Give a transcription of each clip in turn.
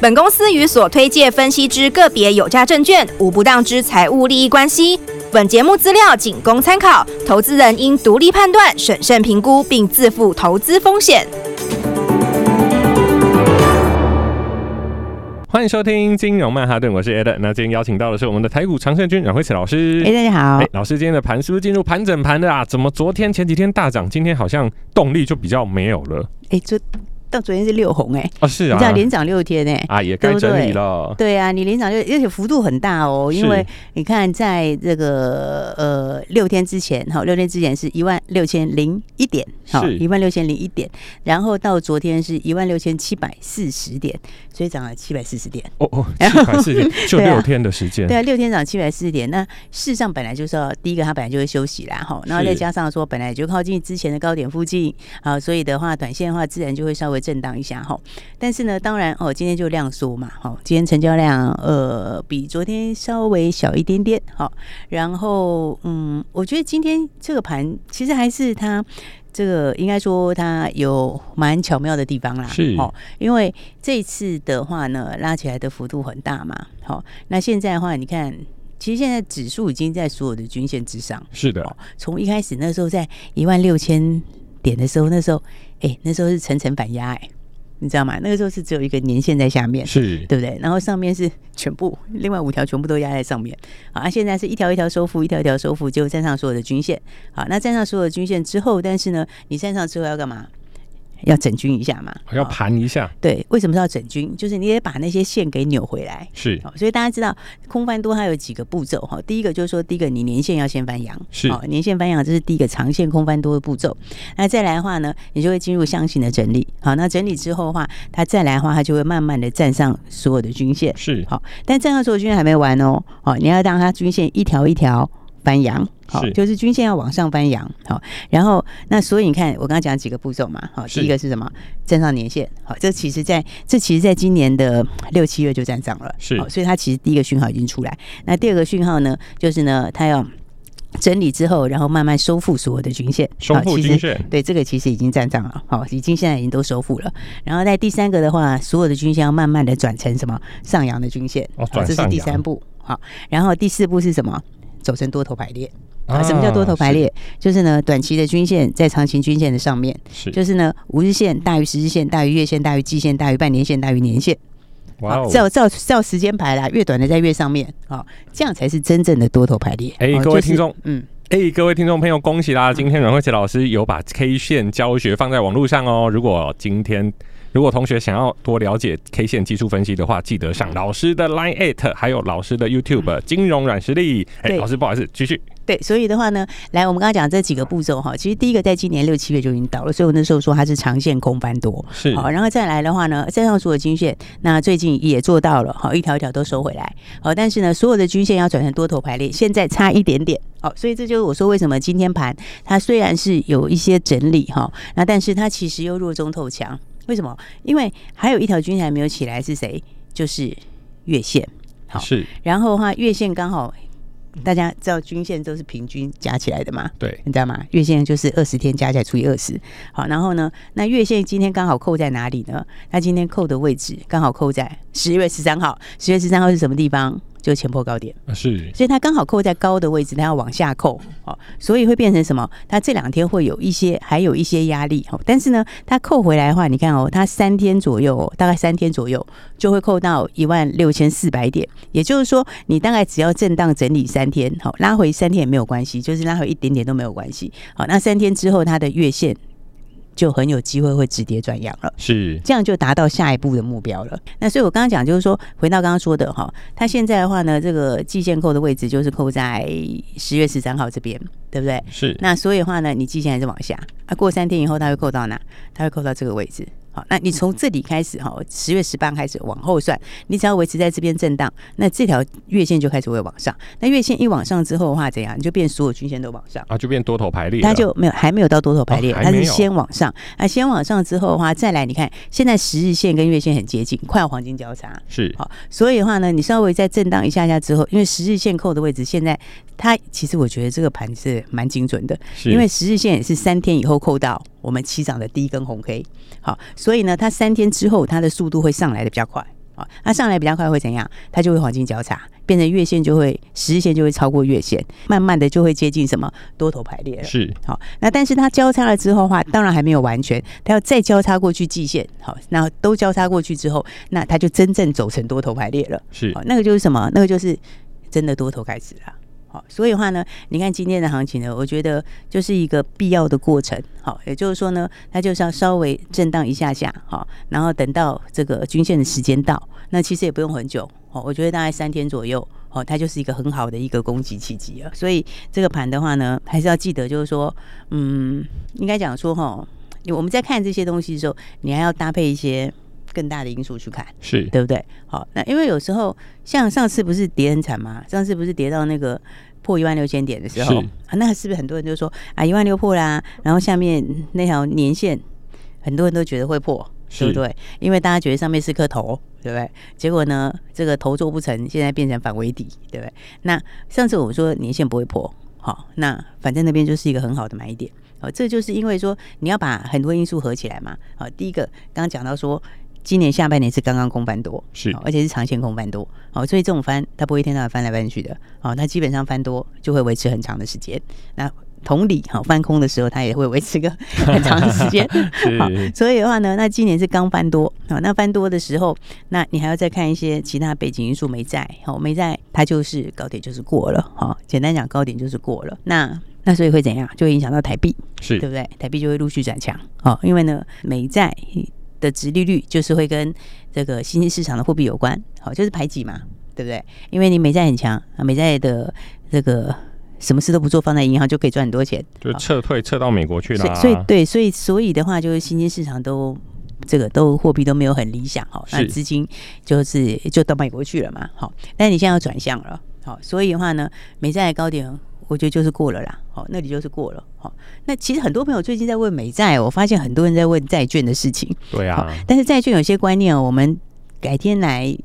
本公司与所推介分析之个别有价证券无不当之财务利益关系。本节目资料仅供参考，投资人应独立判断、审慎评估，并自负投资风险。欢迎收听金融曼哈顿，我是 Ed。那今天邀请到的是我们的台股常胜军阮惠慈老师。哎，大家好。哎，老师，今天的盘是不是进入盘整盘的啊？怎么昨天前几天大涨，今天好像动力就比较没有了？哎，这。到昨天是六红哎、欸，哦是啊，你知道连涨六天哎、欸，啊也该整理了对对。对啊，你连涨六，而且幅度很大哦，因为你看在这个呃六天之前哈，六天之前是一万六千零一点，好一万六千零一点，然后到昨天是一万六千七百四十点，所以涨了七百四十点。哦哦，七百四十点就六天的时间、啊。对啊，六天涨七百四十点。那事实上本来就是要第一个，它本来就会休息啦哈，然后再加上说本来就靠近之前的高点附近，啊，所以的话短线的话自然就会稍微震荡一下哈。但是呢，当然哦，今天就量缩嘛，好，今天成交量呃比昨天稍微小一点点，好，然后嗯，我觉得今天这个盘其实还是它这个应该说它有蛮巧妙的地方啦，是哦，因为这次的话呢，拉起来的幅度很大嘛，好，那现在的话，你看，其实现在指数已经在所有的均线之上，是的，从一开始那时候在一万六千点的时候，那时候哎，那时候是层层反压哎。你知道吗？那个时候是只有一个年限在下面，是对不对？然后上面是全部，另外五条全部都压在上面。好，啊，现在是一条一条收复，一条一条收复，就站上所有的均线。好，那站上所有的均线之后，但是呢，你站上之后要干嘛？要整均一下嘛，要盘一下。对，为什么是要整均？就是你得把那些线给扭回来。是，所以大家知道空翻多它有几个步骤哈。第一个就是说，第一个你年线要先翻阳，是，年线翻阳，这是第一个长线空翻多的步骤。那再来的话呢，你就会进入箱型的整理。好，那整理之后的话，它再来的话，它就会慢慢的站上所有的均线。是，好，但站上所有均线还没完哦。好，你要让它均线一条一条翻扬。好，就是均线要往上翻扬，好，然后那所以你看，我刚刚讲几个步骤嘛，好，第一个是什么？站上年线，好，这其实在这其实在今年的六七月就站上了，是，所以它其实第一个讯号已经出来。那第二个讯号呢，就是呢，它要整理之后，然后慢慢收复所有的均线，收复均线，对，这个其实已经站上了，好，已经现在已经都收复了。然后在第三个的话，所有的均线要慢慢的转成什么上扬的均线，这是第三步，好，然后第四步是什么？走成多头排列。啊，什么叫多头排列？是就是呢，短期的均线在长期均线的上面，是就是呢，五日线大于十日线，大于月线，大于季线，大于半年线，大于年线。哇、哦，照照照时间排啦，越短的在越上面，好，这样才是真正的多头排列。哎、欸，各位听众，就是、嗯，哎、欸，各位听众朋友，恭喜啦！今天阮慧琪老师有把 K 线教学放在网络上哦。如果今天如果同学想要多了解 K 线技术分析的话，记得上老师的 Line at，还有老师的 YouTube 金融软实力。哎、欸，老师不好意思，继续。对，所以的话呢，来，我们刚刚讲这几个步骤哈，其实第一个在今年六七月就已经到了，所以我那时候说它是长线空翻多，是。好，然后再来的话呢，站上所有均线，那最近也做到了，好，一条一条都收回来，好，但是呢，所有的均线要转成多头排列，现在差一点点，好，所以这就是我说为什么今天盘它虽然是有一些整理哈，那但是它其实又弱中透强，为什么？因为还有一条均线还没有起来，是谁？就是月线，好，是，然后的话月线刚好。大家知道均线都是平均加起来的嘛？对，你知道吗？月线就是二十天加起来除以二十。好，然后呢，那月线今天刚好扣在哪里呢？那今天扣的位置刚好扣在十月十三号。十月十三号是什么地方？就前破高点，是，所以它刚好扣在高的位置，它要往下扣，哦，所以会变成什么？它这两天会有一些，还有一些压力，哦，但是呢，它扣回来的话，你看哦，它三天左右，大概三天左右就会扣到一万六千四百点，也就是说，你大概只要震荡整理三天，好，拉回三天也没有关系，就是拉回一点点都没有关系，好，那三天之后它的月线。就很有机会会止跌转阳了，是这样就达到下一步的目标了。那所以我刚刚讲就是说，回到刚刚说的哈，它现在的话呢，这个季线扣的位置就是扣在十月十三号这边，对不对？是。那所以的话呢，你季线还是往下，啊，过三天以后它会扣到哪？它会扣到这个位置。好，那你从这里开始哈，十月十八开始往后算，你只要维持在这边震荡，那这条月线就开始会往上。那月线一往上之后的话，怎样？你就变所有均线都往上啊，就变多头排列。它就没有还没有到多头排列，哦、它是先往上。那先往上之后的话，再来你看，现在十日线跟月线很接近，快要黄金交叉。是好，所以的话呢，你稍微再震荡一下下之后，因为十日线扣的位置，现在它其实我觉得这个盘是蛮精准的，是因为十日线也是三天以后扣到我们起涨的第一根红 K。好，所以呢，它三天之后，它的速度会上来的比较快。啊，它上来比较快会怎样？它就会黄金交叉，变成月线就会十日线就会超过月线，慢慢的就会接近什么多头排列了。是，好，那但是它交叉了之后的话，当然还没有完全，它要再交叉过去季线。好，那都交叉过去之后，那它就真正走成多头排列了。是，好，那个就是什么？那个就是真的多头开始了。好，所以的话呢，你看今天的行情呢，我觉得就是一个必要的过程。好，也就是说呢，它就是要稍微震荡一下下，好，然后等到这个均线的时间到，那其实也不用很久。好，我觉得大概三天左右，哦，它就是一个很好的一个攻击契机了。所以这个盘的话呢，还是要记得，就是说，嗯，应该讲说，哈，我们在看这些东西的时候，你还要搭配一些更大的因素去看，是对不对？好，那因为有时候像上次不是跌很惨吗？上次不是跌到那个。破一万六千点的时候啊，那是不是很多人就说啊，一万六破啦，然后下面那条年线，很多人都觉得会破，对不对？因为大家觉得上面是颗头，对不对？结果呢，这个头做不成，现在变成反围底，对不对？那上次我说年线不会破，好，那反正那边就是一个很好的买点，哦，这就是因为说你要把很多因素合起来嘛，好，第一个刚刚讲到说。今年下半年是刚刚空翻多，是，而且是长线空翻多，哦，所以这种翻它不会一天到晚翻来翻去的，哦，它基本上翻多就会维持很长的时间。那同理，好，翻空的时候它也会维持个 很长的时间。好，所以的话呢，那今年是刚翻多，好，那翻多的时候，那你还要再看一些其他背景因素没在，好，没在，它就是高点就是过了，好，简单讲高点就是过了。那那所以会怎样？就会影响到台币，是对不对？台币就会陆续转强，好，因为呢美债。的值利率就是会跟这个新兴市场的货币有关，好，就是排挤嘛，对不对？因为你美债很强啊，美债的这个什么事都不做，放在银行就可以赚很多钱，就撤退撤到美国去了。所以，所以对，所以所以的话，就是新兴市场都这个都货币都没有很理想，好，那资金就是就到美国去了嘛，好，但你现在要转向了，好，所以的话呢，美债的高点。我觉得就是过了啦，好，那里就是过了，好。那其实很多朋友最近在问美债，我发现很多人在问债券的事情，对啊。但是债券有些观念，我们改天来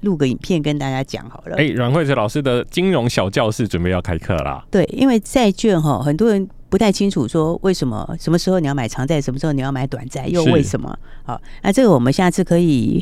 录个影片跟大家讲好了。哎，阮慧慈老师的金融小教室准备要开课啦。对，因为债券哈，很多人。不太清楚说为什么什么时候你要买长债，什么时候你要买短债，又为什么？好，那这个我们下次可以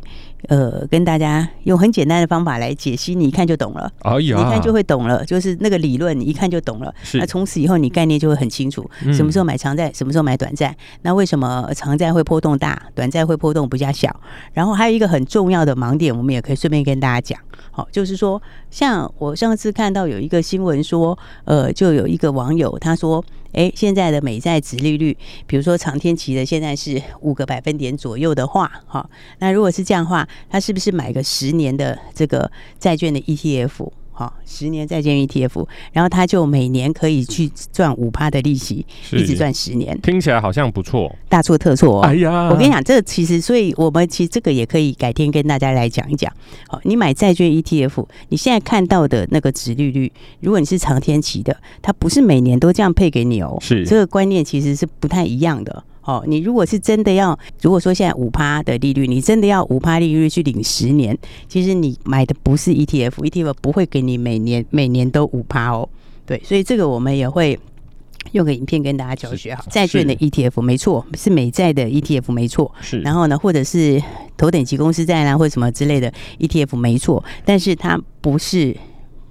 呃跟大家用很简单的方法来解析，你一看就懂了。哎呀，你一看就会懂了，就是那个理论，你一看就懂了。是，那从此以后你概念就会很清楚，什么时候买长债，什么时候买短债。那为什么长债会波动大，短债会波动比较小？然后还有一个很重要的盲点，我们也可以顺便跟大家讲。好，就是说，像我上次看到有一个新闻说，呃，就有一个网友他说。哎，现在的美债值利率，比如说长天期的，现在是五个百分点左右的话，哈，那如果是这样的话，他是不是买个十年的这个债券的 ETF？好，十年债券 ETF，然后他就每年可以去赚五趴的利息，一直赚十年，听起来好像不错，大错特错哦。哎呀，我跟你讲，这个其实，所以我们其实这个也可以改天跟大家来讲一讲。好，你买债券 ETF，你现在看到的那个值利率，如果你是长天期的，它不是每年都这样配给你哦，是这个观念其实是不太一样的。哦，你如果是真的要，如果说现在五趴的利率，你真的要五趴利率去领十年，其实你买的不是 ETF，ETF 不会给你每年每年都五趴哦。对，所以这个我们也会用个影片跟大家教学好。债券的 ETF 没错，是美债的 ETF 没错。是，然后呢，或者是头等级公司债啦，或者什么之类的 ETF 没错，但是它不是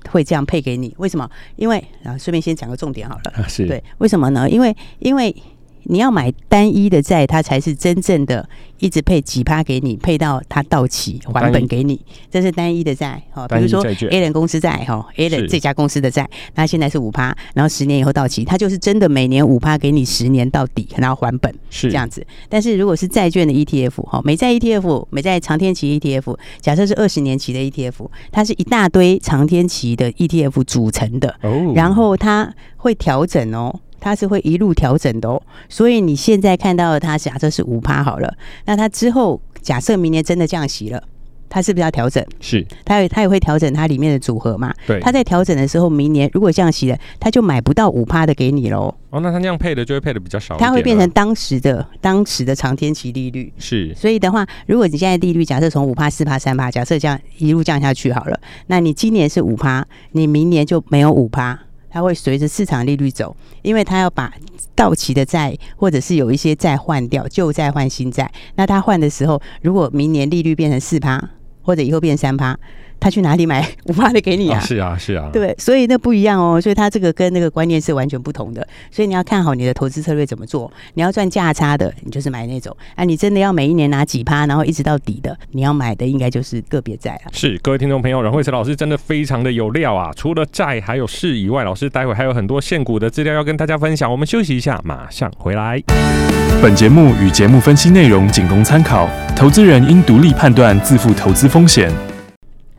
会这样配给你。为什么？因为然后顺便先讲个重点好了。是对，为什么呢？因为因为。你要买单一的债，它才是真正的一直配几趴给你，配到它到期还本给你，这是单一的债。好，比如说 A 人公司债，哈，A 人这家公司的债，那现在是五趴，然后十年以后到期，它就是真的每年五趴给你十年到底，然后还本是这样子。但是如果是债券的 ETF，哈，美债 ETF，美债长天期 ETF，假设是二十年期的 ETF，它是一大堆长天期的 ETF 组成的，然后它会调整哦。它是会一路调整的哦。所以你现在看到的它假设是五趴好了，那它之后假设明年真的降息了。它是不是要调整？是，它也它也会调整它里面的组合嘛？对，它在调整的时候，明年如果降息了，它就买不到五趴的给你喽。哦，那它那样配的就会配的比较少，它会变成当时的当时的长天期利率。是，所以的话，如果你现在利率假设从五趴、四趴、三趴，假设这样一路降下去好了，那你今年是五趴，你明年就没有五趴，它会随着市场利率走，因为它要把到期的债或者是有一些债换掉，旧债换新债。那它换的时候，如果明年利率变成四趴。或者以后变三趴，他去哪里买 五趴的给你啊？哦、是啊，是啊，对，所以那不一样哦。所以他这个跟那个观念是完全不同的。所以你要看好你的投资策略怎么做。你要赚价差的，你就是买那种。啊，你真的要每一年拿几趴，然后一直到底的，你要买的应该就是个别债了。是，各位听众朋友，阮慧慈老师真的非常的有料啊！除了债还有市以外，老师待会还有很多现股的资料要跟大家分享。我们休息一下，马上回来。本节目与节目分析内容仅供参考，投资人应独立判断，自负投资风险。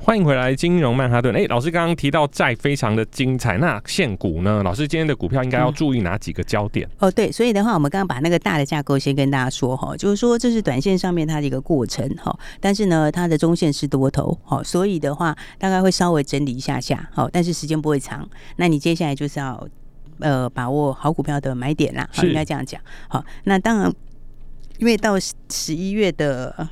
欢迎回来，金融曼哈顿。哎，老师刚刚提到债非常的精彩，那现股呢？老师今天的股票应该要注意哪几个焦点？嗯、哦，对，所以的话，我们刚刚把那个大的架构先跟大家说哈，就是说这是短线上面它的一个过程哈，但是呢，它的中线是多头，好，所以的话大概会稍微整理一下下，好，但是时间不会长。那你接下来就是要。呃，把握好股票的买点啦，好，应该这样讲。好，那当然，因为到十一月的，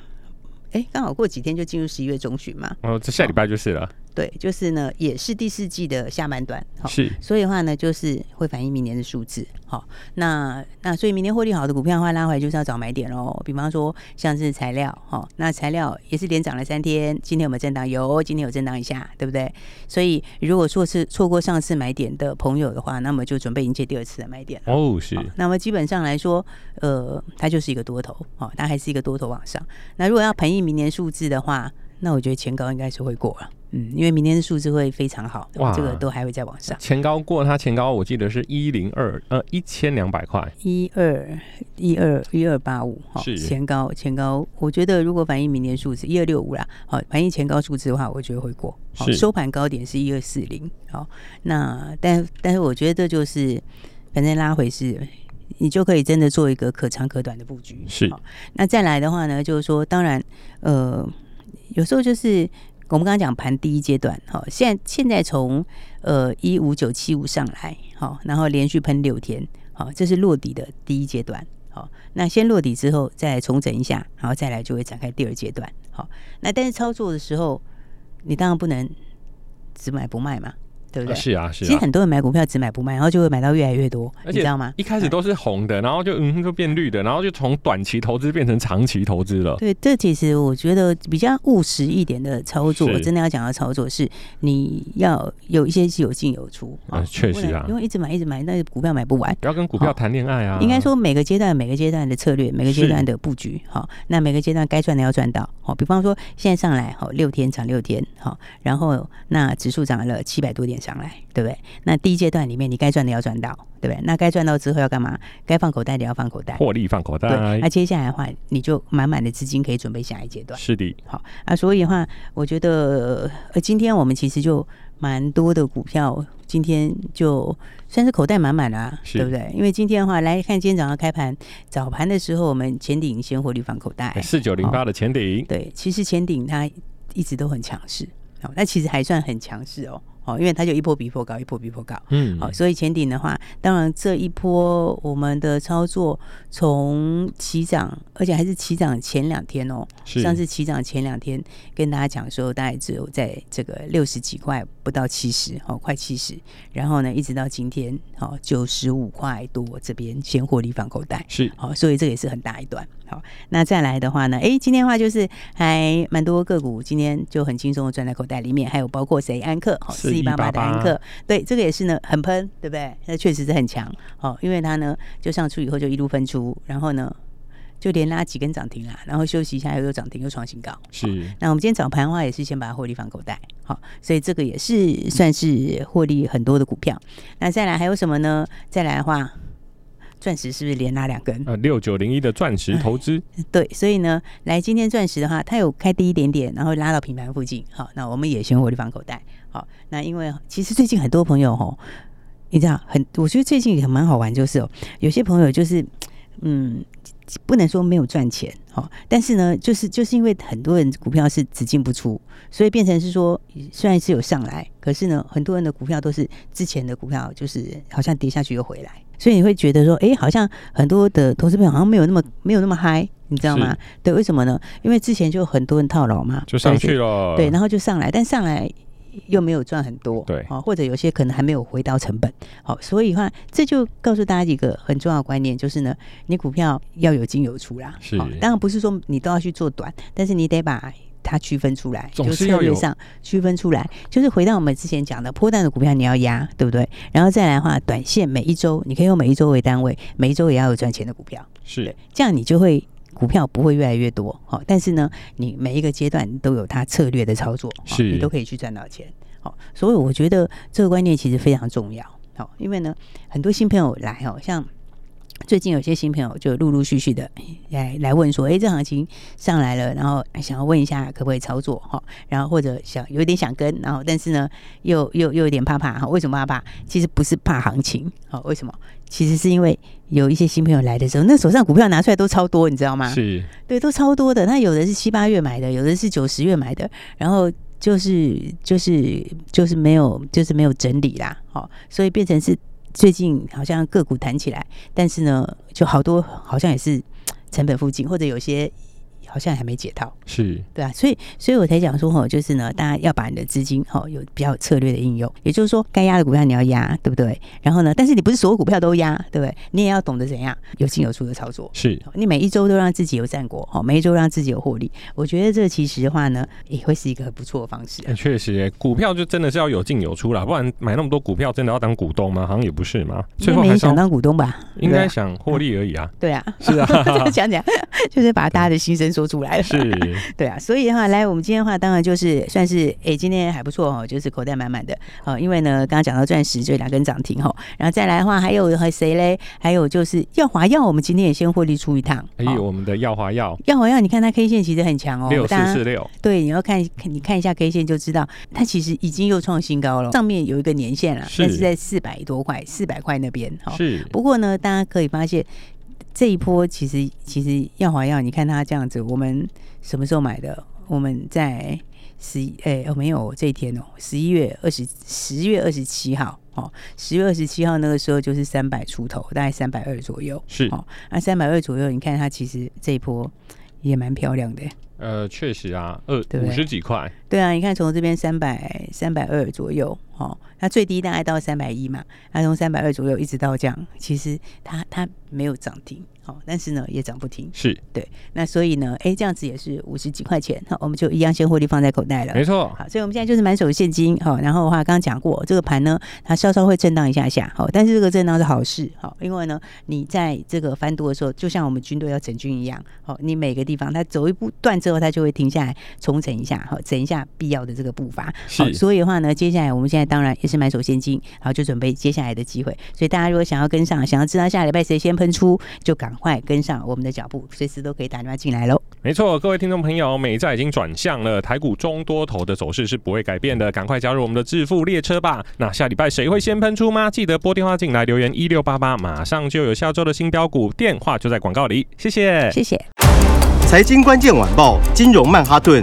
哎、欸，刚好过几天就进入十一月中旬嘛。哦，这下礼拜就是了。对，就是呢，也是第四季的下半段，是，所以的话呢，就是会反映明年的数字，好，那那所以明年获利好的股票的话，拉回来就是要找买点喽。比方说像是材料，好，那材料也是连涨了三天，今天有没有震荡？有，今天有震荡一下，对不对？所以如果说是错过上次买点的朋友的话，那么就准备迎接第二次的买点哦，是。那么基本上来说，呃，它就是一个多头，哦，它还是一个多头往上。那如果要反映明年数字的话，那我觉得前高应该是会过了。嗯，因为明天的数字会非常好，哇，这个都还会再往上。前高过它前高，我记得是一零二呃一千两百块，一二一二一二八五，好，前高前高，我觉得如果反映明年数字一二六五啦，好，反映前高数字的话，我觉得会过。好，收盘高点是一二四零，好，那但但是我觉得就是反正拉回是，你就可以真的做一个可长可短的布局。是，那再来的话呢，就是说，当然，呃，有时候就是。我们刚刚讲盘第一阶段，好，现在现在从呃一五九七五上来，好，然后连续喷六天，好，这是落底的第一阶段，好，那先落底之后再重整一下，然后再来就会展开第二阶段，好，那但是操作的时候，你当然不能只买不卖嘛。对不对？是啊，是啊。其实很多人买股票只买不卖，然后就会买到越来越多，你知道吗？一开始都是红的，然后就嗯就变绿的，然后就从短期投资变成长期投资了。对，这其实我觉得比较务实一点的操作，我真的要讲的操作是，你要有一些是有进有出啊，确实啊，因为一直买一直买，那股票买不完。不要跟股票谈恋爱啊。应该说每个阶段每个阶段的策略，每个阶段的布局，好，那每个阶段该赚的要赚到。好，比方说现在上来好六天涨六天，好，然后那指数涨了七百多点上来，对不对？那第一阶段里面，你该赚的要赚到，对不对？那该赚到之后要干嘛？该放口袋的要放口袋，获利放口袋。对，那接下来的话，你就满满的资金可以准备下一阶段。是的，好啊。所以的话，我觉得呃，今天我们其实就蛮多的股票，今天就算是口袋满满啦，对不对？因为今天的话，来看今天早上开盘早盘的时候，我们前顶先获利放口袋，四九零八的前顶。对，其实前顶它一直都很强势，哦，那其实还算很强势哦。哦，因为它就一波比一波高，一波比一波高，嗯，好，所以前顶的话，当然这一波我们的操作从起涨，而且还是起涨前两天哦，上次起涨前两天跟大家讲说，大概只有在这个六十几块，不到七十，哦，快七十，然后呢，一直到今天，哦，九十五块多这边先获利放口袋，是，好，所以这也是很大一段。好，那再来的话呢？哎，今天的话就是还蛮多个股，今天就很轻松的赚在口袋里面，还有包括谁？安克，好，四一八八的安克，对，这个也是呢，很喷，对不对？那确实是很强，哦，因为它呢就上出以后就一路分出，然后呢就连拉几根涨停啦，然后休息一下又有涨停又创新高，是。那我们今天早盘的话也是先把它获利放口袋，好，所以这个也是算是获利很多的股票。那再来还有什么呢？再来的话。钻石是不是连拉两根？呃，六九零一的钻石投资、嗯，对，所以呢，来今天钻石的话，它有开低一点点，然后拉到平盘附近，好，那我们也先获利放口袋，好，那因为其实最近很多朋友吼，你知道，很我觉得最近也蛮好玩，就是哦，有些朋友就是嗯。不能说没有赚钱，哈，但是呢，就是就是因为很多人股票是只进不出，所以变成是说，虽然是有上来，可是呢，很多人的股票都是之前的股票，就是好像跌下去又回来，所以你会觉得说，哎，好像很多的投资朋友好像没有那么没有那么嗨，你知道吗？对，为什么呢？因为之前就很多人套牢嘛，就上去了，对，然后就上来，但上来。又没有赚很多，对，好，或者有些可能还没有回到成本，好，所以的话，这就告诉大家一个很重要的观念，就是呢，你股票要有进有出啦，是，当然不是说你都要去做短，但是你得把它区分出来，就策略上区分出来，就是回到我们之前讲的，破蛋的股票你要压，对不对？然后再来的话，短线每一周你可以用每一周为单位，每一周也要有赚钱的股票，是，这样你就会。股票不会越来越多，好，但是呢，你每一个阶段都有它策略的操作，是，你都可以去赚到钱，好，所以我觉得这个观念其实非常重要，好，因为呢，很多新朋友来哦，像最近有些新朋友就陆陆续续的来来问说，哎，这行情上来了，然后想要问一下可不可以操作，哈，然后或者想有点想跟，然后但是呢，又又又有点怕怕，哈，为什么怕怕？其实不是怕行情，好，为什么？其实是因为有一些新朋友来的时候，那手上股票拿出来都超多，你知道吗？是，对，都超多的。那有的是七八月买的，有的是九十月买的，然后就是就是就是没有就是没有整理啦，好，所以变成是最近好像个股弹起来，但是呢，就好多好像也是成本附近，或者有些。好像还没解套，是对啊，所以所以我才讲说哈，就是呢，大家要把你的资金哈有比较有策略的应用，也就是说，该压的股票你要压，对不对？然后呢，但是你不是所有股票都压，对不对？你也要懂得怎样有进有出的操作，是你每一周都让自己有战果，哈，每一周让自己有获利。我觉得这其实的话呢，也会是一个很不错的方式。确实，股票就真的是要有进有出啦，不然买那么多股票，真的要当股东吗？好像也不是嘛。最后还想当股东吧？应该想获利而已啊。对啊，是啊，讲讲就是把大家的心声说出来了。是。对啊，所以的话，来我们今天的话，当然就是算是哎，今天还不错哦，就是口袋满满的哦。因为呢，刚刚讲到钻石就两根涨停哈，然后再来的话，还有和谁嘞？还有就是耀华药，我们今天也先获利出一趟。哎呦，我们的耀华药，耀华药，你看它 K 线其实很强哦，六四四六。对，你要看，你看一下 K 线就知道，它其实已经又创新高了，上面有一个年线了，但是在四百多块，四百块那边。是。不过呢，大家可以发现。这一波其实其实耀华药，你看它这样子，我们什么时候买的？我们在十一哎哦没有这一天哦，十一月二十十月二十七号哦，十月二十七号那个时候就是三百出头，大概三百二左右是哦，那三百二左右，你看它其实这一波也蛮漂亮的。呃，确实啊，二五十几块。对啊，你看从这边三百三百二左右哦，它最低大概到三百一嘛，它从三百二左右一直到这样，其实它它没有涨停。哦但是呢，也涨不停，是对。那所以呢，哎，这样子也是五十几块钱，好，我们就一样先获利放在口袋了。没错，好，所以我们现在就是满手现金，好，然后的话，刚刚讲过，这个盘呢，它稍稍会震荡一下下，好，但是这个震荡是好事，好，因为呢，你在这个翻多的时候，就像我们军队要整军一样，好，你每个地方它走一步断之后，它就会停下来重整一下，好，整一下必要的这个步伐。好，所以的话呢，接下来我们现在当然也是买手现金，然后，就准备接下来的机会。所以大家如果想要跟上，想要知道下礼拜谁先喷出，就赶快跟上我们。的脚步随时都可以打电话进来喽。没错，各位听众朋友，美债已经转向了，台股中多头的走势是不会改变的，赶快加入我们的致富列车吧。那下礼拜谁会先喷出吗？记得拨电话进来留言一六八八，马上就有下周的新标股，电话就在广告里。谢谢，谢谢。财经关键晚报，金融曼哈顿，